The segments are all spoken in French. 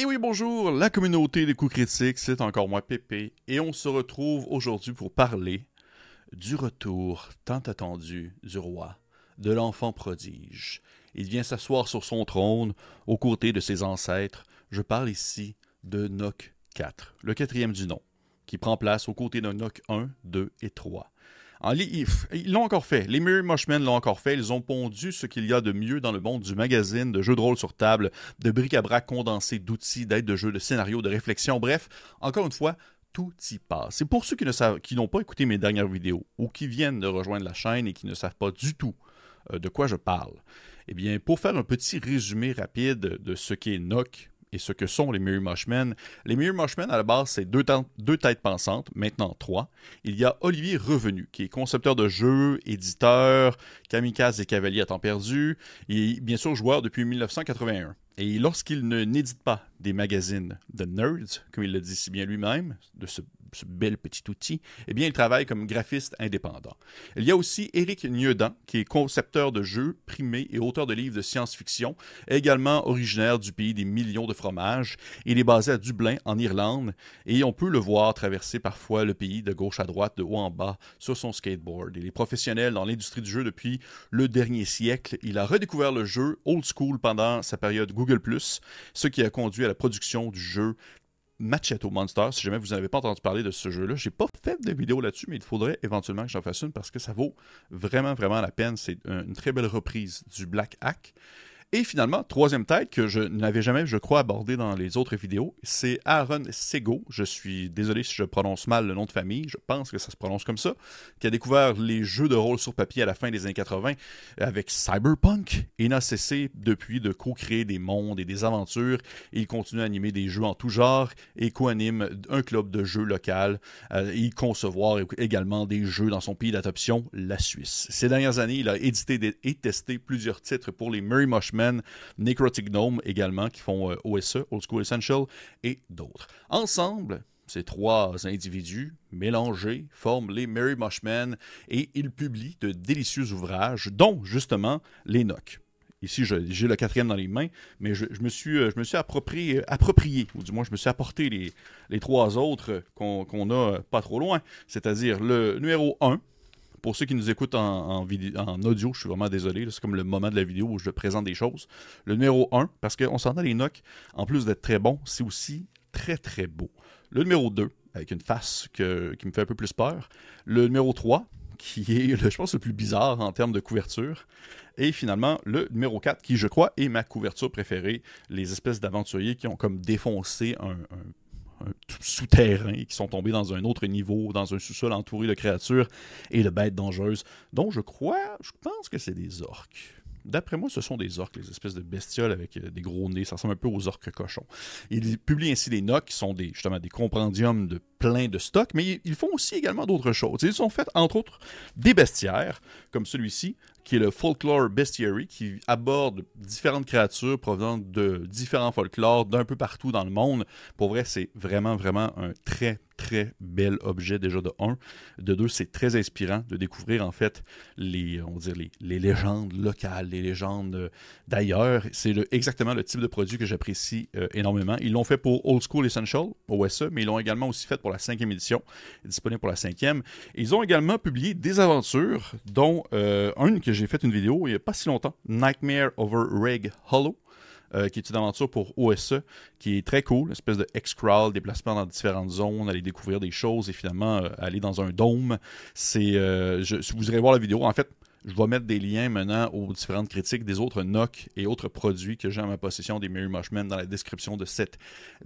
Et oui, bonjour, la communauté des coups critiques, c'est encore moi Pépé, et on se retrouve aujourd'hui pour parler du retour tant attendu du roi, de l'enfant prodige. Il vient s'asseoir sur son trône aux côtés de ses ancêtres. Je parle ici de Noc 4, le quatrième du nom, qui prend place aux côtés de Noc 1, 2 et 3. Ils l'ont encore fait. Les Merry Mushmen l'ont encore fait. Ils ont pondu ce qu'il y a de mieux dans le monde du magazine, de jeux de rôle sur table, de bric-à-brac condensé, d'outils, d'aides de jeu, de scénarios, de réflexion. Bref, encore une fois, tout y passe. C'est pour ceux qui qui n'ont pas écouté mes dernières vidéos ou qui viennent de rejoindre la chaîne et qui ne savent pas du tout euh, de quoi je parle. Eh bien, pour faire un petit résumé rapide de ce qu'est NOC, et ce que sont les Mirror Mushmen. Les Mirror Mushmen, à la base, c'est deux, deux, têtes pensantes, maintenant trois. Il y a Olivier Revenu, qui est concepteur de jeux, éditeur, kamikaze et cavalier à temps perdu, et bien sûr joueur depuis 1981. Et lorsqu'il ne n'édite pas des magazines de nerds, comme il le dit si bien lui-même, de ce ce bel petit outil, eh bien, il travaille comme graphiste indépendant. Il y a aussi Éric Niedan, qui est concepteur de jeux, primé et auteur de livres de science-fiction, également originaire du pays des millions de fromages. Il est basé à Dublin, en Irlande, et on peut le voir traverser parfois le pays de gauche à droite, de haut en bas, sur son skateboard. Il est professionnel dans l'industrie du jeu depuis le dernier siècle. Il a redécouvert le jeu old school pendant sa période Google ⁇ ce qui a conduit à la production du jeu Machetto Monster. Si jamais vous n'avez pas entendu parler de ce jeu-là, j'ai pas fait de vidéo là-dessus, mais il faudrait éventuellement que j'en fasse une parce que ça vaut vraiment, vraiment la peine. C'est une très belle reprise du Black Hack. Et finalement, troisième tête que je n'avais jamais, je crois, abordé dans les autres vidéos, c'est Aaron Sego. Je suis désolé si je prononce mal le nom de famille, je pense que ça se prononce comme ça, qui a découvert les jeux de rôle sur papier à la fin des années 80 avec Cyberpunk et n'a cessé depuis de co-créer des mondes et des aventures. il continue à animer des jeux en tout genre et co-anime un club de jeux local euh, et concevoir également des jeux dans son pays d'adoption, la Suisse. Ces dernières années, il a édité et testé plusieurs titres pour les Murray Necrotic Gnome également, qui font euh, OSE, Old School Essential, et d'autres. Ensemble, ces trois individus mélangés forment les Merry Mushmen et ils publient de délicieux ouvrages, dont justement les Nocs. Ici, j'ai le quatrième dans les mains, mais je, me, suis, euh, je me suis approprié, approprié, ou du moins je me suis apporté les, les trois autres qu'on a pas trop loin, c'est-à-dire le numéro 1, pour ceux qui nous écoutent en, audio, je suis vraiment désolé. C'est comme le moment de la vidéo où je présente des choses. Le numéro 1, parce qu'on s'entend les Nocs, en plus d'être très bon, c'est aussi très très beau. Le numéro 2, avec une face qui me fait un peu plus peur. Le numéro 3, qui est, je pense, le plus bizarre en termes de couverture. Et finalement, le numéro 4, qui, je crois, est ma couverture préférée, les espèces d'aventuriers qui ont comme défoncé un souterrain qui sont tombés dans un autre niveau, dans un sous-sol entouré de créatures et de bêtes dangereuses, dont je crois, je pense que c'est des orques. D'après moi, ce sont des orques, les espèces de bestioles avec euh, des gros nez. Ça ressemble un peu aux orques cochons. Ils publient ainsi des nocs qui sont des, justement des compendiums de plein de stocks, mais ils font aussi également d'autres choses. Ils ont fait, entre autres, des bestiaires, comme celui-ci, qui est le Folklore Bestiary, qui aborde différentes créatures provenant de différents folklores d'un peu partout dans le monde. Pour vrai, c'est vraiment, vraiment un très, très bel objet déjà de un. De deux, c'est très inspirant de découvrir en fait les légendes locales, les légendes euh, d'ailleurs. C'est exactement le type de produit que j'apprécie euh, énormément. Ils l'ont fait pour Old School Essential, OSE, mais ils l'ont également aussi fait pour la cinquième édition, disponible pour la cinquième. Ils ont également publié des aventures, dont euh, une que j'ai fait une vidéo il n'y a pas si longtemps, Nightmare Over Reg Hollow. Euh, qui est une aventure pour OSE, qui est très cool, une espèce de X-Crawl, déplacement dans différentes zones, aller découvrir des choses et finalement euh, aller dans un dôme. C'est, euh, vous irez voir la vidéo. En fait, je vais mettre des liens maintenant aux différentes critiques des autres NOC et autres produits que j'ai en ma possession des Mary Mushmen dans la description de cette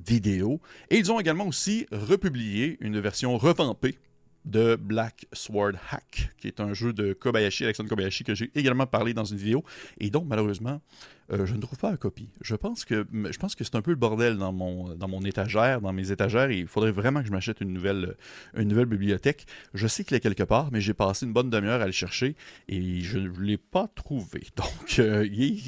vidéo. Et ils ont également aussi republié une version revampée de Black Sword Hack, qui est un jeu de Kobayashi, Alexandre Kobayashi, que j'ai également parlé dans une vidéo, et donc malheureusement, euh, je ne trouve pas la copie. Je pense que c'est un peu le bordel dans mon, mon étagère, dans mes étagères, il faudrait vraiment que je m'achète une nouvelle, bibliothèque. Je sais qu'il est quelque part, mais j'ai passé une bonne demi-heure à le chercher, et je ne l'ai pas trouvé. Donc, euh,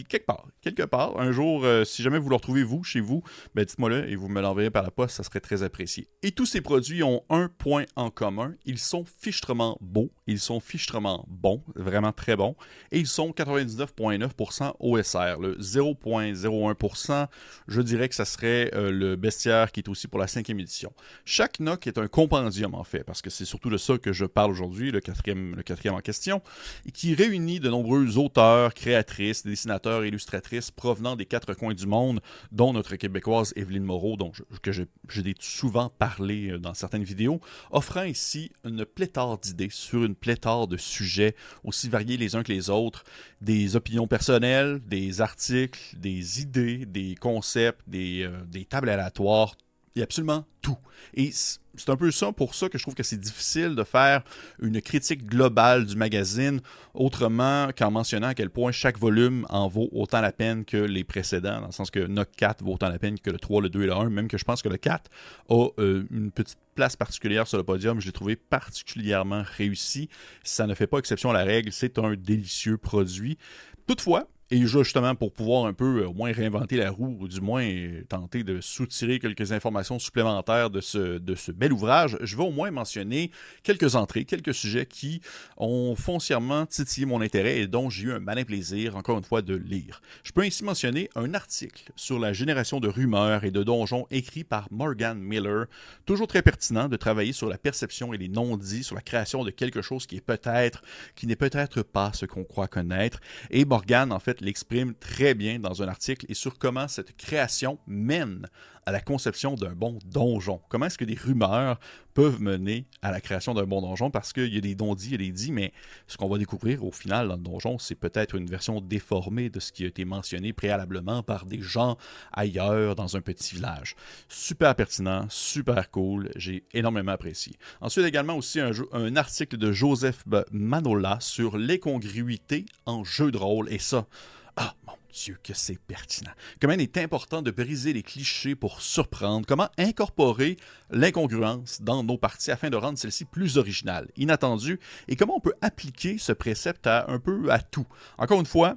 quelque part. Quelque part. Un jour, euh, si jamais vous le retrouvez, vous, chez vous, ben, dites-moi-le, et vous me l'enverrez par la poste, ça serait très apprécié. Et tous ces produits ont un point en commun, ils sont fichtrement beaux ils sont fichtrement bons, vraiment très bons, et ils sont 99,9% OSR. Le 0,01%, je dirais que ça serait euh, le bestiaire qui est aussi pour la cinquième édition. Chaque NOC est un compendium en fait, parce que c'est surtout de ça que je parle aujourd'hui, le quatrième, le quatrième en question, et qui réunit de nombreux auteurs, créatrices, dessinateurs, illustratrices provenant des quatre coins du monde, dont notre québécoise Evelyne Moreau, dont que j'ai souvent parlé euh, dans certaines vidéos, offrant ici une pléthore d'idées sur une pléthore de sujets aussi variés les uns que les autres, des opinions personnelles, des articles, des idées, des concepts, des, euh, des tables aléatoires, il y a absolument tout. Et c'est un peu ça pour ça que je trouve que c'est difficile de faire une critique globale du magazine autrement qu'en mentionnant à quel point chaque volume en vaut autant la peine que les précédents, dans le sens que NOC 4 vaut autant la peine que le 3, le 2 et le 1, même que je pense que le 4 a euh, une petite place particulière sur le podium. Je l'ai trouvé particulièrement réussi. Ça ne fait pas exception à la règle, c'est un délicieux produit. Toutefois, et justement, pour pouvoir un peu euh, au moins réinventer la roue, ou du moins tenter de soutirer quelques informations supplémentaires de ce, de ce bel ouvrage, je vais au moins mentionner quelques entrées, quelques sujets qui ont foncièrement titillé mon intérêt et dont j'ai eu un malin plaisir, encore une fois, de lire. Je peux ainsi mentionner un article sur la génération de rumeurs et de donjons écrit par Morgan Miller, toujours très pertinent de travailler sur la perception et les non-dits, sur la création de quelque chose qui est peut-être, qui n'est peut-être pas ce qu'on croit connaître. Et Morgan, en fait, l'exprime très bien dans un article et sur comment cette création mène à la conception d'un bon donjon. Comment est-ce que des rumeurs peuvent mener à la création d'un bon donjon? Parce qu'il y a des y a des dits, mais ce qu'on va découvrir au final dans le donjon, c'est peut-être une version déformée de ce qui a été mentionné préalablement par des gens ailleurs dans un petit village. Super pertinent, super cool, j'ai énormément apprécié. Ensuite également aussi un, article de Joseph Manola sur l'incongruité en jeu de rôle et ça, ah mon Dieu que c'est pertinent. Comment il est important de briser les clichés pour surprendre, comment incorporer l'incongruence dans nos parties afin de rendre celle-ci plus originale, inattendue, et comment on peut appliquer ce précepte à un peu à tout. Encore une fois,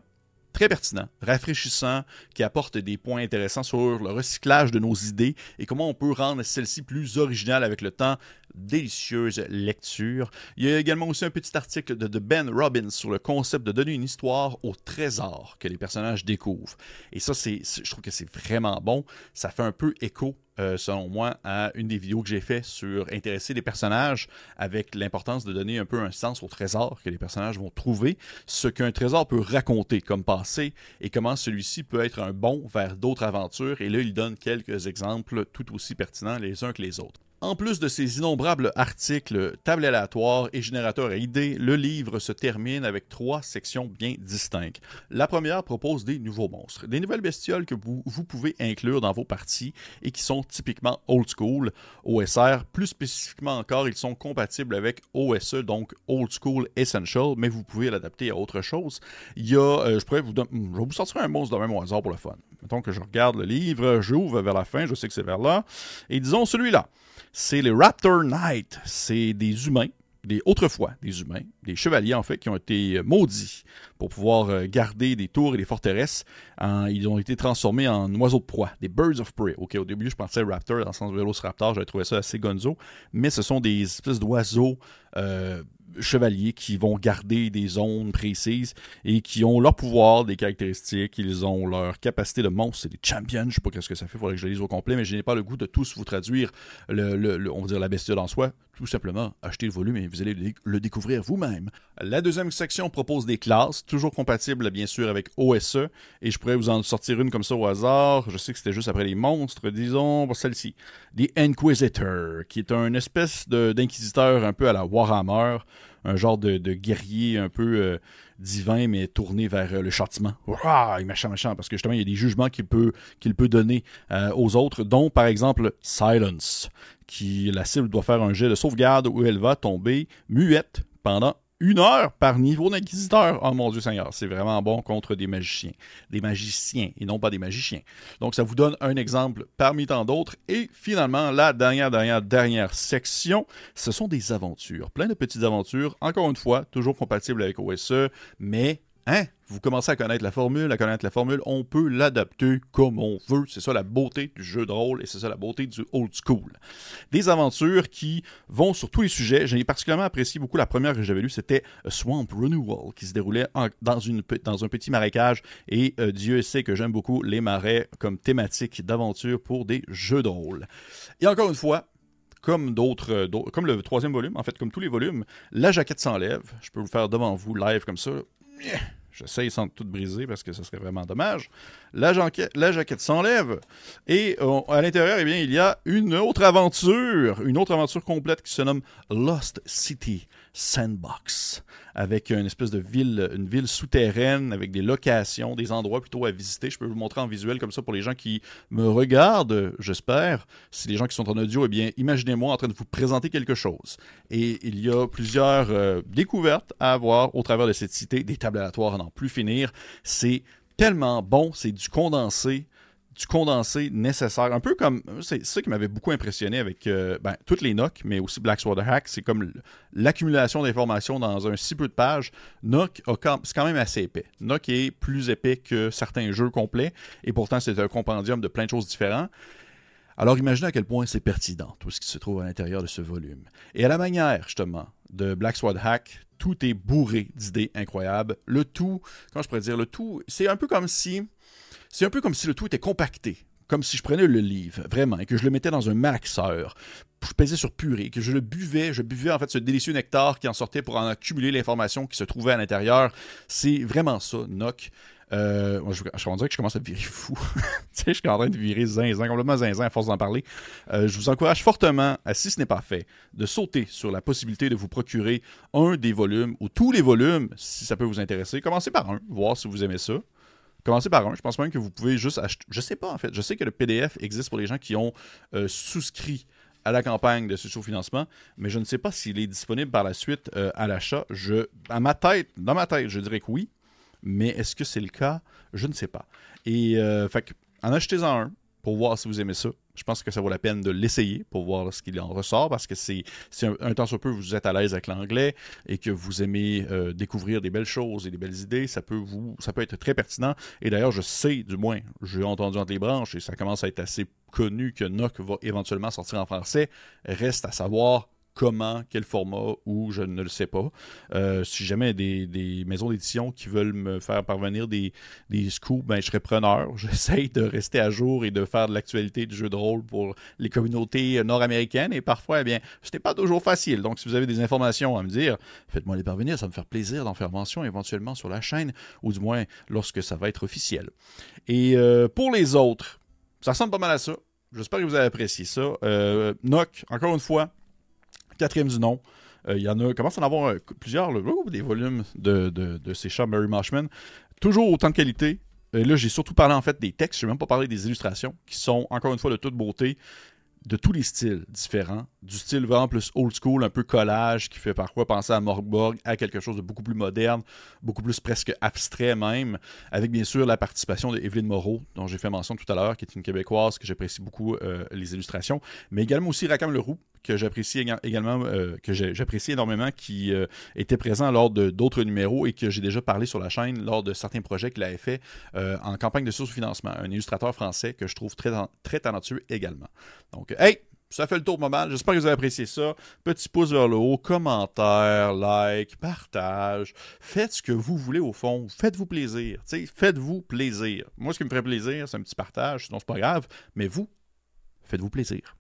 très pertinent, rafraîchissant, qui apporte des points intéressants sur le recyclage de nos idées et comment on peut rendre celle-ci plus originale avec le temps. Délicieuse lecture. Il y a également aussi un petit article de, Ben Robbins sur le concept de donner une histoire au trésor que les personnages découvrent. Et ça, c'est, je trouve que c'est vraiment bon. Ça fait un peu écho euh, selon moi, à une des vidéos que j'ai fait sur intéresser les personnages avec l'importance de donner un peu un sens au trésor que les personnages vont trouver, ce qu'un trésor peut raconter comme passé et comment celui-ci peut être un bon vers d'autres aventures. Et là, il donne quelques exemples tout aussi pertinents les uns que les autres. En plus de ces innombrables articles, tables aléatoires et générateurs à idées, le livre se termine avec trois sections bien distinctes. La première propose des nouveaux monstres, des nouvelles bestioles que vous, pouvez inclure dans vos parties et qui sont typiquement old school, OSR. Plus spécifiquement encore, ils sont compatibles avec OSE, donc Old School Essential, mais vous pouvez l'adapter à autre chose. Il y a, euh, je pourrais vous, je vous sortir un monstre de même au hasard pour le fun. Mettons que je regarde le livre, j'ouvre vers la fin, je sais que c'est vers là, et disons celui-là c'est les Raptor Knights. C'est des humains, des autrefois des humains, des chevaliers en fait, qui ont été maudits pour pouvoir euh, garder des tours et des forteresses. ils ont été transformés en oiseaux de proie, des Birds of Prey. Ok, au début je pensais Raptor dans le sens de Velociraptor, j'avais trouvé ça assez gonzo, mais ce sont des espèces d'oiseaux euh, chevaliers qui vont garder des zones précises et qui ont leur pouvoir, des caractéristiques, ils ont leur capacité de monstre, c'est des champions, je sais pas ce que ça fait, il faudrait que je lise au complet, mais je n'ai pas le goût de tous vous traduire on va dire la bestiole en soi, tout simplement achetez le volume et vous allez le, découvrir vous-même. La deuxième section propose des classes, toujours compatibles bien sûr avec OSE, et je pourrais vous en sortir une comme ça au hasard, je sais que c'était juste après les monstres, disons celle-ci, The Inquisitor, qui est un espèce d'inquisiteur un peu à la Warhammer, un genre de, guerrier un peu euh, divin, mais tourné vers euh, le châtiment. Méchant, méchant, parce que justement, il y a des jugements qu'il peut, qu'il peut donner euh, aux autres, dont par exemple Silence, qui la cible doit faire un jet de sauvegarde où elle va tomber muette pendant une heure par niveau d'inquisiteur. Oh mon Dieu Seigneur, c'est vraiment bon contre des magiciens. Des magiciens et non pas des magiciens. Donc ça vous donne un exemple parmi tant d'autres. Et finalement, la dernière, dernière, dernière section, ce sont des aventures. Plein de petites aventures. Encore une fois, toujours compatibles avec OSE, mais Hein? Vous commencez à connaître la formule, à connaître la formule, on peut l'adapter comme on veut. C'est ça la beauté du jeu de rôle et c'est ça la beauté du old school. Des aventures qui vont sur tous les sujets. J'ai particulièrement apprécié beaucoup la première que j'avais lue, c'était Swamp Renewal, qui se déroulait dans, une, dans un petit marécage. Et euh, Dieu sait que j'aime beaucoup les marais comme thématique d'aventure pour des jeux de rôle. Et encore une fois, comme d'autres, comme le troisième volume, en fait, comme tous les volumes, la jaquette s'enlève. Je peux vous faire devant vous live comme ça. J'essaye sans tout briser parce que ce serait vraiment dommage. La, jaquette, la jaquette s'enlève et euh, à l'intérieur, eh il y a une autre aventure, une autre aventure complète qui se nomme Lost City Sandbox, avec une espèce de ville, une ville souterraine avec des locations, des endroits plutôt à visiter. Je peux vous montrer en visuel comme ça pour les gens qui me regardent, j'espère. Si les gens qui sont en audio, eh bien, imaginez-moi en train de vous présenter quelque chose. Et il y a plusieurs euh, découvertes à avoir au travers de cette cité, des tables à n'en plus finir. C'est tellement bon, c'est du condensé du condensé nécessaire. Un peu comme. C'est ça qui m'avait beaucoup impressionné avec euh, ben, toutes les NOC, mais aussi Black Hack. C'est comme l'accumulation d'informations dans un si peu de pages. NOC, c'est quand même assez épais. NOC est plus épais que certains jeux complets, et pourtant, c'est un compendium de plein de choses différentes. Alors imaginez à quel point c'est pertinent, tout ce qui se trouve à l'intérieur de ce volume. Et à la manière, justement, de Black Sword Hack, tout est bourré d'idées incroyables. Le tout, comment je pourrais dire, le tout, c'est un peu comme si c'est un peu comme si le tout était compacté, comme si je prenais le livre, vraiment, et que je le mettais dans un malaxeur. Je pesais sur purée, que je le buvais, je buvais en fait ce délicieux nectar qui en sortait pour en accumuler l'information qui se trouvait à l'intérieur. C'est vraiment ça, Noc. Euh, je, je, dirait que je commence à virer fou. tu sais, je suis en train de virer zinzin, complètement zinzin à force d'en parler. Euh, je vous encourage fortement, si ce n'est pas fait, de sauter sur la possibilité de vous procurer un des volumes ou tous les volumes, si ça peut vous intéresser. Commencez par un, voir si vous aimez ça. Commencez par un. Je pense même que vous pouvez juste acheter. Je sais pas, en fait. Je sais que le PDF existe pour les gens qui ont euh, souscrit à la campagne de ce sous-financement, mais je ne sais pas s'il est disponible par la suite euh, à l'achat. Je, à ma tête, dans ma tête, je dirais que oui, mais est-ce que c'est le cas? Je ne sais pas. Et euh, fait en achetez-en un pour voir si vous aimez ça. Je pense que ça vaut la peine de l'essayer pour voir ce qu'il en ressort parce que c'est un, un, temps soit peu vous êtes à l'aise avec l'anglais et que vous aimez euh, découvrir des belles choses et des belles idées, ça peut vous ça peut être très pertinent. Et d'ailleurs, je sais, du moins, j'ai entendu entre les branches et ça commence à être assez connu que NOC va éventuellement sortir en français. Reste à savoir comment, quel format, ou je ne le sais pas. Euh, si jamais des, des maisons d'édition qui veulent me faire parvenir des, des scoops, ben, je serais preneur. J'essaye de rester à jour et de faire de l'actualité du jeu de rôle pour les communautés nord-américaines. Et parfois, eh bien, ce n'est pas toujours facile. Donc, si vous avez des informations à me dire, faites-moi les parvenir. Ça va me faire plaisir d'en faire mention éventuellement sur la chaîne, ou du moins lorsque ça va être officiel. Et euh, pour les autres, ça ressemble pas mal à ça. J'espère que vous avez apprécié ça. Euh, encore une fois, quatrième du nom. Euh, il y en a, commence à en avoir euh, plusieurs, des volumes de, de, ces chats Mary Marshman. Toujours autant de qualité. Et là, j'ai surtout parlé en fait des textes, je n'ai même pas parlé des illustrations, qui sont encore une fois de toute beauté de tous les styles différents, du style vraiment plus old school, un peu collage, qui fait parfois penser à Morgborg, à quelque chose de beaucoup plus moderne, beaucoup plus presque abstrait même, avec bien sûr la participation de Moreau, dont j'ai fait mention tout à l'heure, qui est une Québécoise que j'apprécie beaucoup euh, les illustrations, mais également aussi Rakam Leroux, que j'apprécie également, euh, que j'apprécie énormément, qui euh, était présent lors de d'autres numéros et que j'ai déjà parlé sur la chaîne lors de certains projets qu'il avait fait en campagne de sous-financement. Un illustrateur français que je trouve très, très talentueux également. Donc, hey, ça fait le tour pas mal. J'espère que vous avez apprécié ça. Petit pouce vers le haut, commentaire, like, partage. Faites ce que vous voulez au fond. Faites-vous plaisir. Faites-vous plaisir. Moi, ce qui me ferait plaisir, c'est un petit partage, sinon c'est pas grave. Mais vous, faites-vous plaisir.